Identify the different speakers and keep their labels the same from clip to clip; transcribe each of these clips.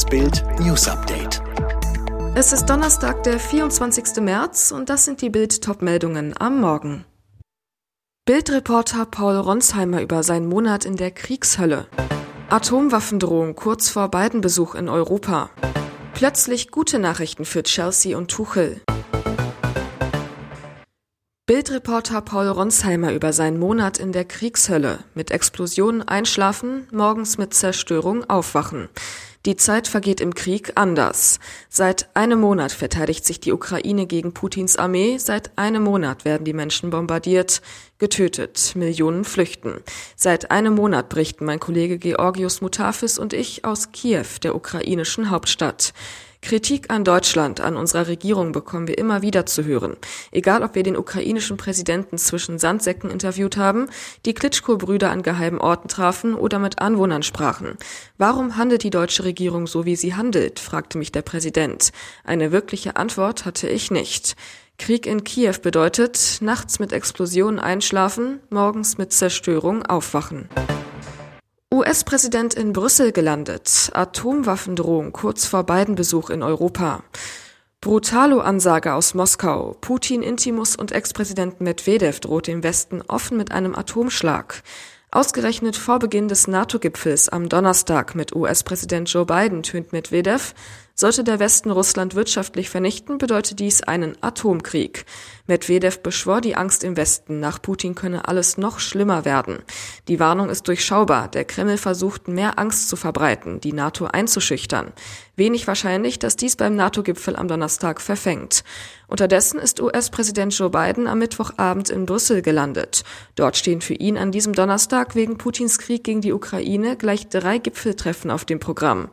Speaker 1: Das Bild News Update.
Speaker 2: Es ist Donnerstag, der 24. März und das sind die Bild Topmeldungen am Morgen. Bildreporter Paul Ronsheimer über seinen Monat in der Kriegshölle. Atomwaffendrohung kurz vor Biden-Besuch in Europa. Plötzlich gute Nachrichten für Chelsea und Tuchel. Bildreporter Paul Ronsheimer über seinen Monat in der Kriegshölle. Mit Explosionen einschlafen, morgens mit Zerstörung aufwachen. Die Zeit vergeht im Krieg anders. Seit einem Monat verteidigt sich die Ukraine gegen Putins Armee. Seit einem Monat werden die Menschen bombardiert, getötet, Millionen flüchten. Seit einem Monat berichten mein Kollege Georgios Mutafis und ich aus Kiew, der ukrainischen Hauptstadt. Kritik an Deutschland, an unserer Regierung bekommen wir immer wieder zu hören. Egal, ob wir den ukrainischen Präsidenten zwischen Sandsäcken interviewt haben, die Klitschko-Brüder an geheimen Orten trafen oder mit Anwohnern sprachen. Warum handelt die deutsche Regierung so, wie sie handelt? fragte mich der Präsident. Eine wirkliche Antwort hatte ich nicht. Krieg in Kiew bedeutet nachts mit Explosionen einschlafen, morgens mit Zerstörung aufwachen. US-Präsident in Brüssel gelandet. Atomwaffendrohung kurz vor Biden-Besuch in Europa. Brutalo-Ansage aus Moskau. Putin, Intimus und Ex-Präsident Medvedev droht dem Westen offen mit einem Atomschlag. Ausgerechnet vor Beginn des NATO-Gipfels am Donnerstag mit US-Präsident Joe Biden tönt Medvedev, sollte der Westen Russland wirtschaftlich vernichten, bedeutet dies einen Atomkrieg. Medvedev beschwor die Angst im Westen, nach Putin könne alles noch schlimmer werden. Die Warnung ist durchschaubar. Der Kreml versucht, mehr Angst zu verbreiten, die NATO einzuschüchtern. Wenig wahrscheinlich, dass dies beim NATO-Gipfel am Donnerstag verfängt. Unterdessen ist US-Präsident Joe Biden am Mittwochabend in Brüssel gelandet. Dort stehen für ihn an diesem Donnerstag wegen Putins Krieg gegen die Ukraine gleich drei Gipfeltreffen auf dem Programm.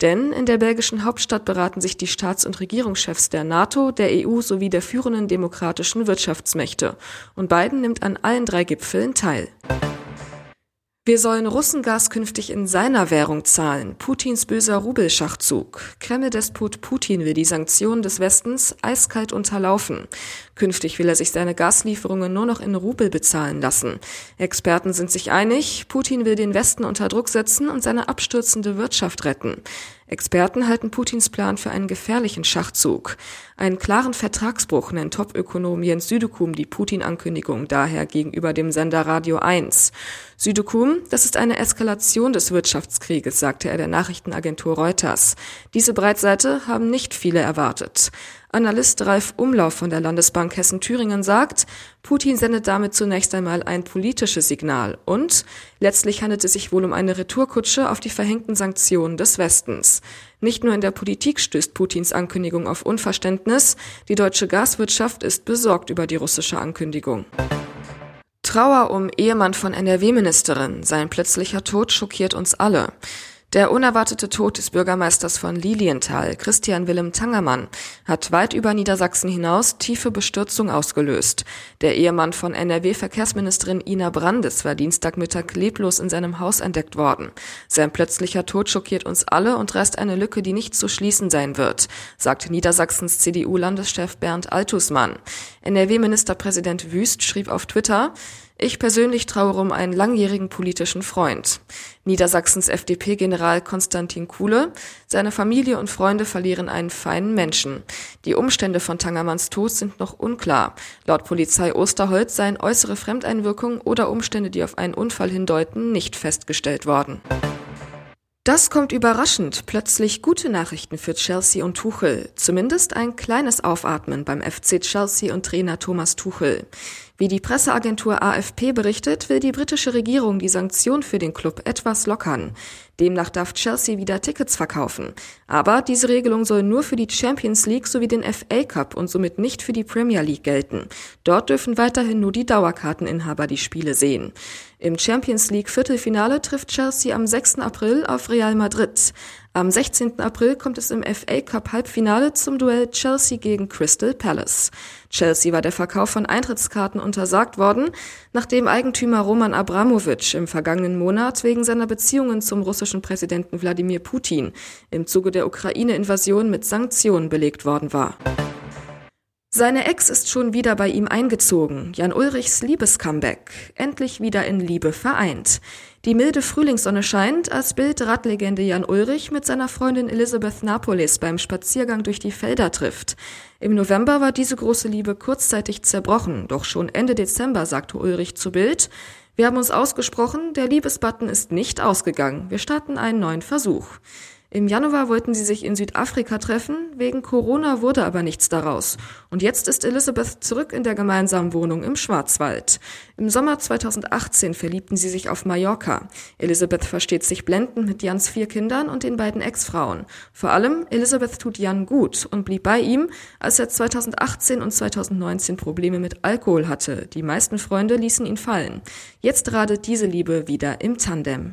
Speaker 2: Denn in der belgischen Hauptstadt beraten sich die Staats- und Regierungschefs der NATO, der EU sowie der führenden demokratischen Wirtschaftsmächte. Und Biden nimmt an allen drei Gipfeln teil. Wir sollen Russengas künftig in seiner Währung zahlen. Putins böser Rubelschachzug. Kreml-Despot Putin will die Sanktionen des Westens eiskalt unterlaufen. Künftig will er sich seine Gaslieferungen nur noch in Rubel bezahlen lassen. Experten sind sich einig, Putin will den Westen unter Druck setzen und seine abstürzende Wirtschaft retten. Experten halten Putins Plan für einen gefährlichen Schachzug. Einen klaren Vertragsbruch nennt Topökonom Jens Südekum die Putin-Ankündigung daher gegenüber dem Sender Radio 1. Südekum, das ist eine Eskalation des Wirtschaftskrieges, sagte er der Nachrichtenagentur Reuters. Diese Breitseite haben nicht viele erwartet. Analyst Ralf Umlauf von der Landesbank Hessen-Thüringen sagt, Putin sendet damit zunächst einmal ein politisches Signal und letztlich handelt es sich wohl um eine Retourkutsche auf die verhängten Sanktionen des Westens. Nicht nur in der Politik stößt Putins Ankündigung auf Unverständnis, die deutsche Gaswirtschaft ist besorgt über die russische Ankündigung. Trauer um Ehemann von NRW-Ministerin. Sein plötzlicher Tod schockiert uns alle. Der unerwartete Tod des Bürgermeisters von Lilienthal, Christian Willem Tangermann, hat weit über Niedersachsen hinaus tiefe Bestürzung ausgelöst. Der Ehemann von NRW-Verkehrsministerin Ina Brandes war Dienstagmittag leblos in seinem Haus entdeckt worden. Sein plötzlicher Tod schockiert uns alle und reißt eine Lücke, die nicht zu schließen sein wird, sagte Niedersachsens CDU-Landeschef Bernd Altusmann. NRW-Ministerpräsident Wüst schrieb auf Twitter, ich persönlich trauere um einen langjährigen politischen Freund. Niedersachsens FDP-General Konstantin Kuhle, seine Familie und Freunde verlieren einen feinen Menschen. Die Umstände von Tangermanns Tod sind noch unklar. Laut Polizei Osterholz seien äußere Fremdeinwirkungen oder Umstände, die auf einen Unfall hindeuten, nicht festgestellt worden. Das kommt überraschend. Plötzlich gute Nachrichten für Chelsea und Tuchel. Zumindest ein kleines Aufatmen beim FC Chelsea und Trainer Thomas Tuchel. Wie die Presseagentur AFP berichtet, will die britische Regierung die Sanktion für den Club etwas lockern. Demnach darf Chelsea wieder Tickets verkaufen. Aber diese Regelung soll nur für die Champions League sowie den FA Cup und somit nicht für die Premier League gelten. Dort dürfen weiterhin nur die Dauerkarteninhaber die Spiele sehen. Im Champions League Viertelfinale trifft Chelsea am 6. April auf Real Madrid. Am 16. April kommt es im FA Cup Halbfinale zum Duell Chelsea gegen Crystal Palace. Chelsea war der Verkauf von Eintrittskarten untersagt worden, nachdem Eigentümer Roman Abramowitsch im vergangenen Monat wegen seiner Beziehungen zum russischen Präsidenten Wladimir Putin im Zuge der Ukraine-Invasion mit Sanktionen belegt worden war. Seine Ex ist schon wieder bei ihm eingezogen. Jan Ulrichs Liebescomeback. Endlich wieder in Liebe vereint. Die milde Frühlingssonne scheint, als Bild-Radlegende Jan Ulrich mit seiner Freundin Elisabeth Napolis beim Spaziergang durch die Felder trifft. Im November war diese große Liebe kurzzeitig zerbrochen, doch schon Ende Dezember sagte Ulrich zu Bild, wir haben uns ausgesprochen, der Liebesbutton ist nicht ausgegangen. Wir starten einen neuen Versuch. Im Januar wollten sie sich in Südafrika treffen, wegen Corona wurde aber nichts daraus. Und jetzt ist Elizabeth zurück in der gemeinsamen Wohnung im Schwarzwald. Im Sommer 2018 verliebten sie sich auf Mallorca. Elizabeth versteht sich blendend mit Jans vier Kindern und den beiden Ex-Frauen. Vor allem, Elizabeth tut Jan gut und blieb bei ihm, als er 2018 und 2019 Probleme mit Alkohol hatte. Die meisten Freunde ließen ihn fallen. Jetzt radet diese Liebe wieder im Tandem.